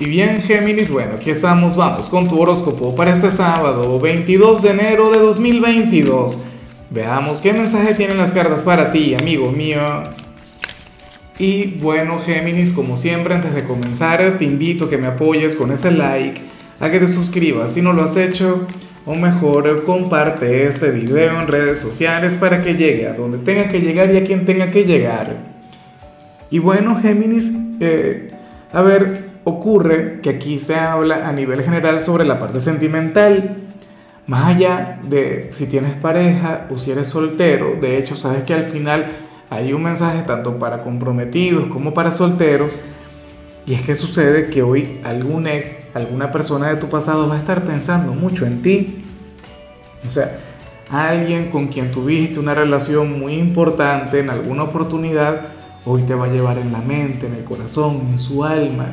Y bien, Géminis, bueno, aquí estamos, vamos con tu horóscopo para este sábado, 22 de enero de 2022. Veamos qué mensaje tienen las cartas para ti, amigo mío. Y bueno, Géminis, como siempre, antes de comenzar, te invito a que me apoyes con ese like, a que te suscribas si no lo has hecho, o mejor, comparte este video en redes sociales para que llegue a donde tenga que llegar y a quien tenga que llegar. Y bueno, Géminis, eh, a ver, ocurre que aquí se habla a nivel general sobre la parte sentimental. Más allá de si tienes pareja o si eres soltero, de hecho sabes que al final hay un mensaje tanto para comprometidos como para solteros. Y es que sucede que hoy algún ex, alguna persona de tu pasado va a estar pensando mucho en ti. O sea, alguien con quien tuviste una relación muy importante en alguna oportunidad, hoy te va a llevar en la mente, en el corazón, en su alma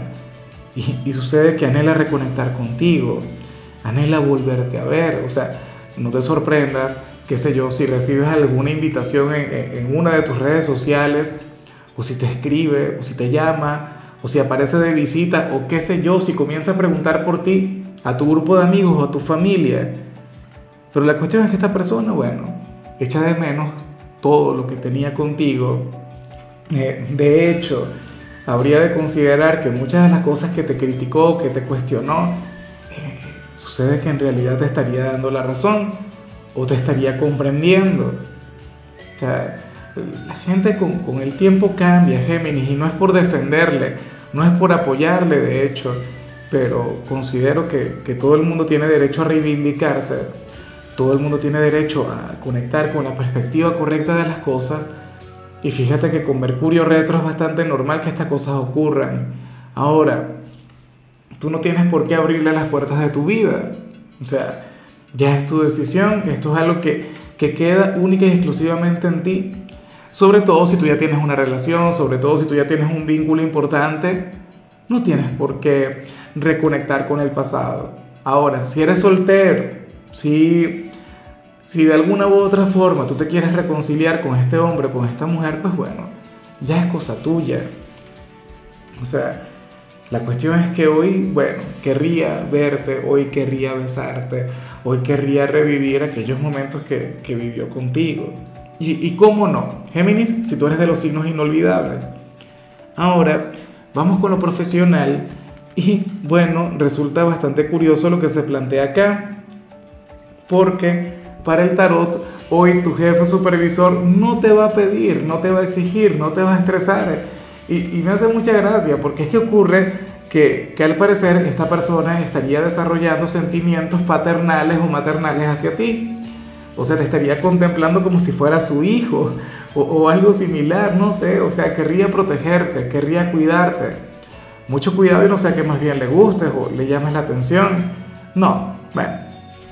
y, sucede que anhela reconectar contigo, anhela volverte a ver. O sea, no te sorprendas, qué sé yo, si recibes alguna invitación en, una de tus redes sociales, o si te escribe, o si te llama, o si aparece de visita, o qué sé yo, si comienza a preguntar por ti a tu grupo de amigos o a tu familia. Pero la cuestión es que esta persona, bueno, echa de menos todo lo que tenía contigo. Eh, de hecho, habría de considerar que muchas de las cosas que te criticó, que te cuestionó, eh, sucede que en realidad te estaría dando la razón o te estaría comprendiendo. O sea, la gente con, con el tiempo cambia, Géminis, y no es por defenderle, no es por apoyarle, de hecho, pero considero que, que todo el mundo tiene derecho a reivindicarse, todo el mundo tiene derecho a conectar con la perspectiva correcta de las cosas y fíjate que con Mercurio retro es bastante normal que estas cosas ocurran. Ahora, tú no tienes por qué abrirle las puertas de tu vida. O sea, ya es tu decisión, esto es algo que, que queda única y exclusivamente en ti. Sobre todo si tú ya tienes una relación, sobre todo si tú ya tienes un vínculo importante, no tienes por qué reconectar con el pasado. Ahora, si eres soltero, si si de alguna u otra forma tú te quieres reconciliar con este hombre, con esta mujer, pues bueno, ya es cosa tuya. O sea, la cuestión es que hoy, bueno, querría verte, hoy querría besarte, hoy querría revivir aquellos momentos que, que vivió contigo. Y, y cómo no, Géminis, si tú eres de los signos inolvidables. Ahora, vamos con lo profesional y bueno, resulta bastante curioso lo que se plantea acá, porque para el tarot, hoy tu jefe supervisor no te va a pedir, no te va a exigir, no te va a estresar. Y, me hace mucha gracia porque es que ocurre que, al parecer esta persona estaría desarrollando sentimientos paternales o maternales hacia ti. O sea, te estaría contemplando como si fuera su hijo o, o algo similar, no sé. O sea, querría protegerte, querría cuidarte. Mucho cuidado y no sea que más bien le gustes o le llames la atención. No, bueno,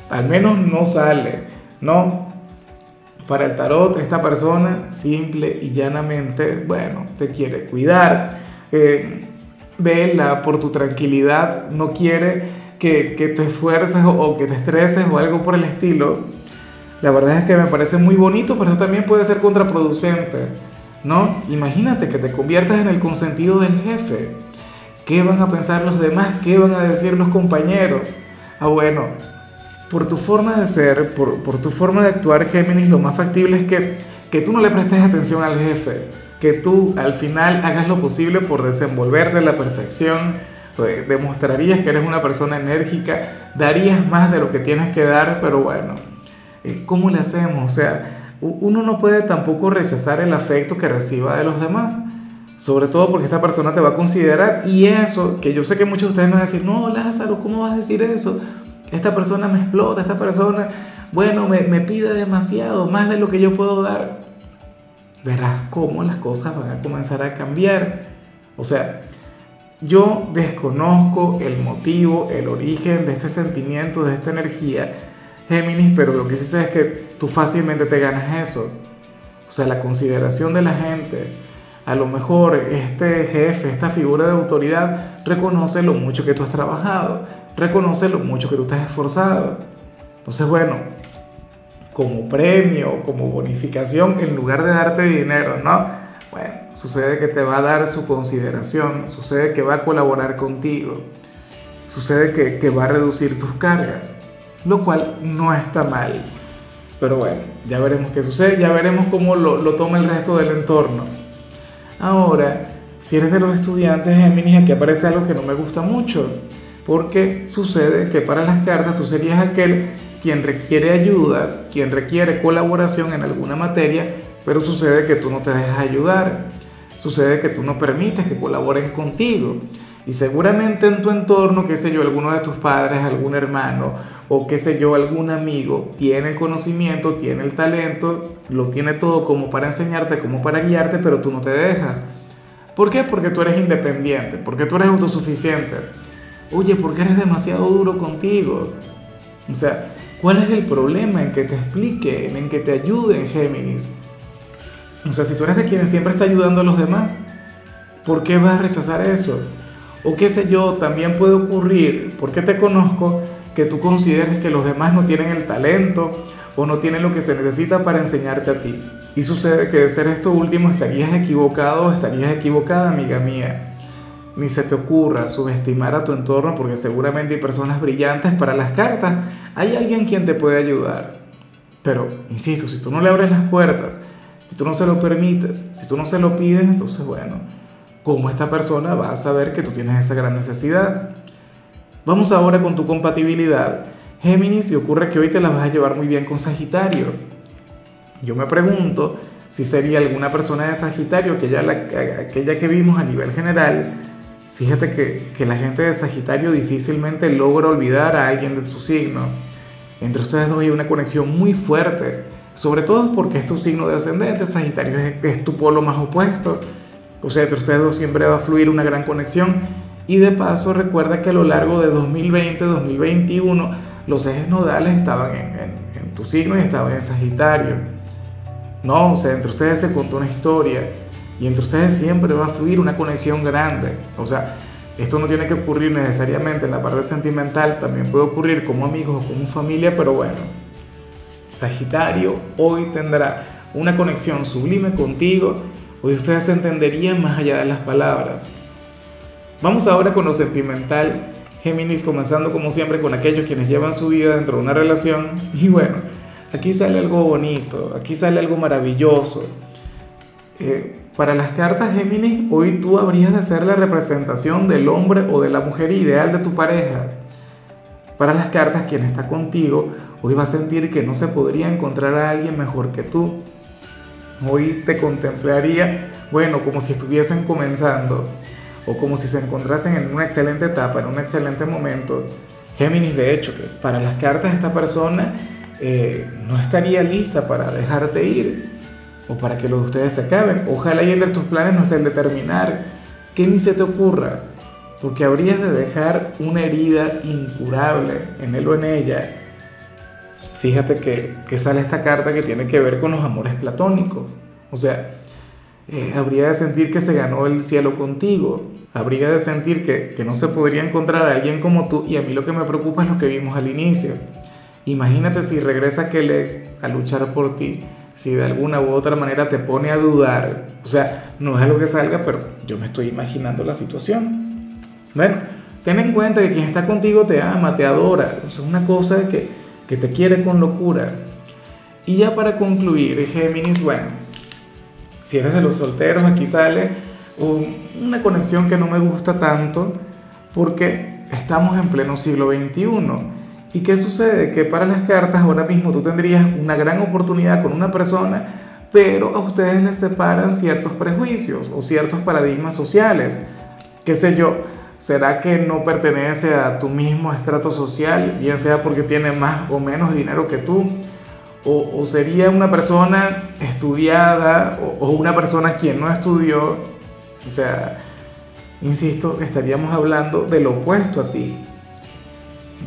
al menos no sale. No, para el tarot esta persona simple y llanamente, bueno, te quiere cuidar, eh, vela por tu tranquilidad, no quiere que, te esfuerces o, o, que te estreses o algo por el estilo. La verdad es que me parece muy bonito, pero eso también puede ser contraproducente, ¿no? Imagínate que te conviertas en el consentido del jefe. ¿Qué van a pensar los demás? ¿Qué van a decir los compañeros? Ah, bueno, por tu forma de ser, por, tu forma de actuar, Géminis, lo más factible es que, que tú no le prestes atención al jefe, que tú al final hagas lo posible por desenvolverte a la perfección, demostrarías que eres una persona enérgica, darías más de lo que tienes que dar, pero bueno, eh, ¿cómo le hacemos? O sea, uno no puede tampoco rechazar el afecto que reciba de los demás. Sobre todo porque esta persona te va a considerar y eso, que yo sé que muchos de ustedes me van a decir, no, Lázaro, ¿cómo vas a decir eso? Esta persona me explota, esta persona, bueno, me, pide demasiado, más de lo que yo puedo dar. Verás cómo las cosas van a comenzar a cambiar. O sea, yo desconozco el motivo, el origen de este sentimiento, de esta energía, Géminis, pero lo que sí sé es que tú fácilmente te ganas eso. O sea, la consideración de la gente. A lo mejor este jefe, esta figura de autoridad, reconoce lo mucho que tú has trabajado reconoce lo mucho que tú te has esforzado. Entonces, bueno, como premio, como bonificación, en lugar de darte dinero, ¿no? Bueno, sucede que te va a dar su consideración, sucede que va a colaborar contigo. sucede que, que va a reducir tus cargas, lo cual no está mal. Pero bueno, ya veremos qué sucede, ya veremos cómo lo, lo toma el resto del entorno. Ahora, si eres de los estudiantes Géminis, aquí aparece algo que no me gusta mucho, porque sucede que para las cartas tú serías aquel quien requiere ayuda, quien requiere colaboración en alguna materia, pero sucede que tú no te dejas ayudar, sucede que tú no permites que colaboren contigo. Y seguramente en tu entorno, qué sé yo, alguno de tus padres, algún hermano o qué sé yo, algún amigo tiene el conocimiento, tiene el talento, lo tiene todo como para enseñarte, como para guiarte, pero tú no te dejas. ¿Por qué? Porque tú eres independiente, porque tú eres autosuficiente. Oye, porque eres demasiado duro contigo. O sea, ¿Cuál es el problema en que te expliquen, en que te ayuden, Géminis? O sea, si tú eres de quienes siempre está ayudando a los demás, ¿por qué vas a rechazar eso? O qué sé yo, también puede ocurrir, porque te conozco, que tú consideres que los demás no tienen el talento o no tienen lo que se necesita para enseñarte a ti. Y sucede que de ser esto último estarías equivocado o estarías equivocada, amiga mía ni se te ocurra subestimar a tu entorno porque seguramente hay personas brillantes para las cartas. Hay alguien quien te puede ayudar. Pero, insisto, si tú no le abres las puertas, si tú no se lo permites, si tú no se lo pides, entonces, bueno, ¿cómo esta persona va a saber que tú tienes esa gran necesidad? Vamos ahora con tu compatibilidad. Géminis, si ocurre que hoy te la vas a llevar muy bien con Sagitario. Yo me pregunto si sería alguna persona de Sagitario, aquella, aquella que vimos a nivel general, Fíjate que, la gente de Sagitario difícilmente logra olvidar a alguien de tu signo. Entre ustedes dos hay una conexión muy fuerte, sobre todo porque es tu signo de ascendente, Sagitario es, tu polo más opuesto. O sea, entre ustedes dos siempre va a fluir una gran conexión. Y de paso, recuerda que a lo largo de 2020-2021, los ejes nodales estaban en, en tu signo y estaban en Sagitario. No, o sea, entre ustedes se contó una historia y entre ustedes siempre va a fluir una conexión grande. O sea, esto no tiene que ocurrir necesariamente en la parte sentimental, también puede ocurrir como amigos o como familia, pero bueno, Sagitario hoy tendrá una conexión sublime contigo, hoy ustedes se entenderían más allá de las palabras. Vamos ahora con lo sentimental, Géminis, comenzando como siempre con aquellos quienes llevan su vida dentro de una relación. Y bueno, aquí sale algo bonito, aquí sale algo maravilloso. Eh, para las cartas Géminis, hoy tú habrías de ser la representación del hombre o de la mujer ideal de tu pareja. Para las cartas, quien está contigo, hoy va a sentir que no se podría encontrar a alguien mejor que tú. Hoy te contemplaría, bueno, como si estuviesen comenzando o como si se encontrasen en una excelente etapa, en un excelente momento. Géminis, de hecho, para las cartas esta persona eh, no estaría lista para dejarte ir o para que los de ustedes se acaben. Ojalá y entre tus planes no estén determinar que ni se te ocurra, porque habrías de dejar una herida incurable en él o en ella. Fíjate que, que sale esta carta que tiene que ver con los amores platónicos. O sea, eh, habría de sentir que se ganó el cielo contigo. Habría de sentir que, que no se podría encontrar a alguien como tú. Y a mí lo que me preocupa es lo que vimos al inicio. Imagínate si regresa aquel ex a luchar por ti si de alguna u otra manera te pone a dudar, o sea, no es algo que salga, pero yo me estoy imaginando la situación. Bueno, ten en cuenta que quien está contigo te ama, te adora, es una cosa que, que te quiere con locura. Y ya para concluir, Géminis, bueno, si eres de los solteros, aquí sale una conexión que no me gusta tanto porque estamos en pleno siglo XXI ¿Y qué sucede? Que para las cartas ahora mismo tú tendrías una gran oportunidad con una persona, pero a ustedes les separan ciertos prejuicios o ciertos paradigmas sociales. ¿Qué sé yo? ¿Será que no pertenece a tu mismo estrato social, bien sea porque tiene más o menos dinero que tú? ¿O, sería una persona estudiada o, o una persona quien no estudió? O sea, insisto, estaríamos hablando del opuesto a ti.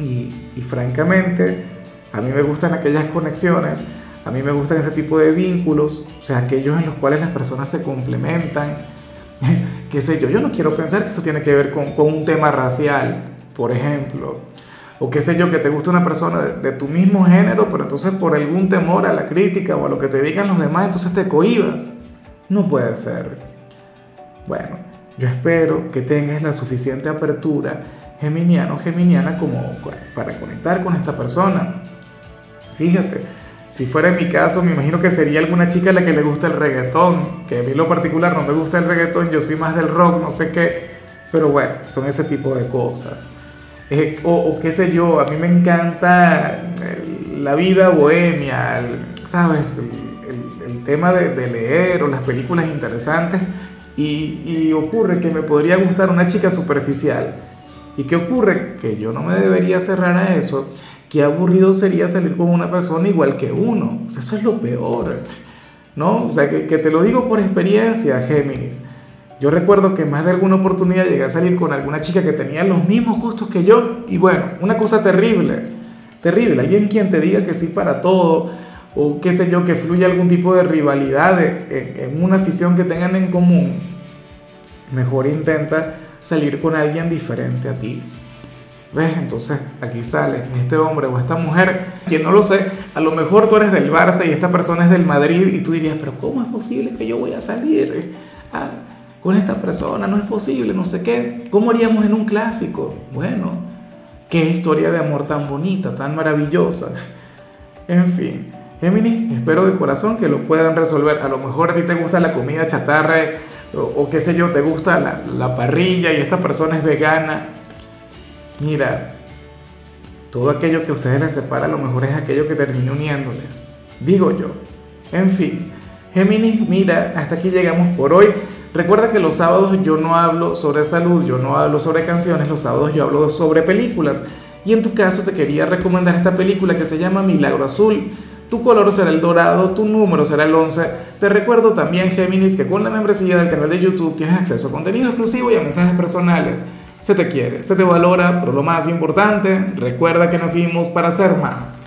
Y, francamente, a mí me gustan aquellas conexiones, a mí me gustan ese tipo de vínculos, o sea, aquellos en los cuales las personas se complementan. qué sé yo, yo no quiero pensar que esto tiene que ver con, un tema racial, por ejemplo. O qué sé yo, que te gusta una persona de, de, tu mismo género, pero entonces por algún temor a la crítica o a lo que te digan los demás, entonces te cohibas. No puede ser. Bueno, yo espero que tengas la suficiente apertura geminiano, geminiana, como para conectar con esta persona. Fíjate, si fuera en mi caso, me imagino que sería alguna chica a la que le gusta el reggaetón, que a mí lo particular no me gusta el reggaetón, yo soy más del rock, no sé qué, pero bueno, son ese tipo de cosas. Eh, o, qué sé yo, a mí me encanta la vida bohemia, ¿sabes? El, tema de, leer o las películas interesantes y ocurre que me podría gustar una chica superficial. ¿Y qué ocurre? Que yo no me debería cerrar a eso. Qué aburrido sería salir con una persona igual que uno. O sea, eso es lo peor. ¿No? O sea, que, que te lo digo por experiencia, Géminis. Yo recuerdo que más de alguna oportunidad llegué a salir con alguna chica que tenía los mismos gustos que yo y bueno, una cosa terrible, terrible, alguien quien te diga que sí para todo o qué sé yo, que fluya algún tipo de rivalidad en, una afición que tengan en común, mejor intenta salir con alguien diferente a ti. ¿Ves? Entonces aquí sale este hombre o esta mujer, quien no lo sé, a lo mejor tú eres del Barça y esta persona es del Madrid y tú dirías, pero ¿cómo es posible que yo voy a salir? Ah, con esta persona, no es posible, no sé qué. ¿Cómo haríamos en un clásico? Bueno, qué historia de amor tan bonita, tan maravillosa. En fin, Géminis, espero de corazón que lo puedan resolver. A lo mejor a ti te gusta la comida chatarra o, qué sé yo, te gusta la, la parrilla y esta persona es vegana. Mira, todo aquello que a ustedes les separa a lo mejor es aquello que termina uniéndoles. Digo yo. En fin, Géminis, mira, hasta aquí llegamos por hoy. Recuerda que los sábados yo no hablo sobre salud, yo no hablo sobre canciones, los sábados yo hablo sobre películas. Y en tu caso te quería recomendar esta película que se llama Milagro Azul. Tu color será el dorado, tu número será el 11. Te recuerdo también, Géminis, que con la membresía del canal de YouTube tienes acceso a contenido exclusivo y a mensajes personales. Se te quiere, se te valora, pero lo más importante, recuerda que nacimos para ser más.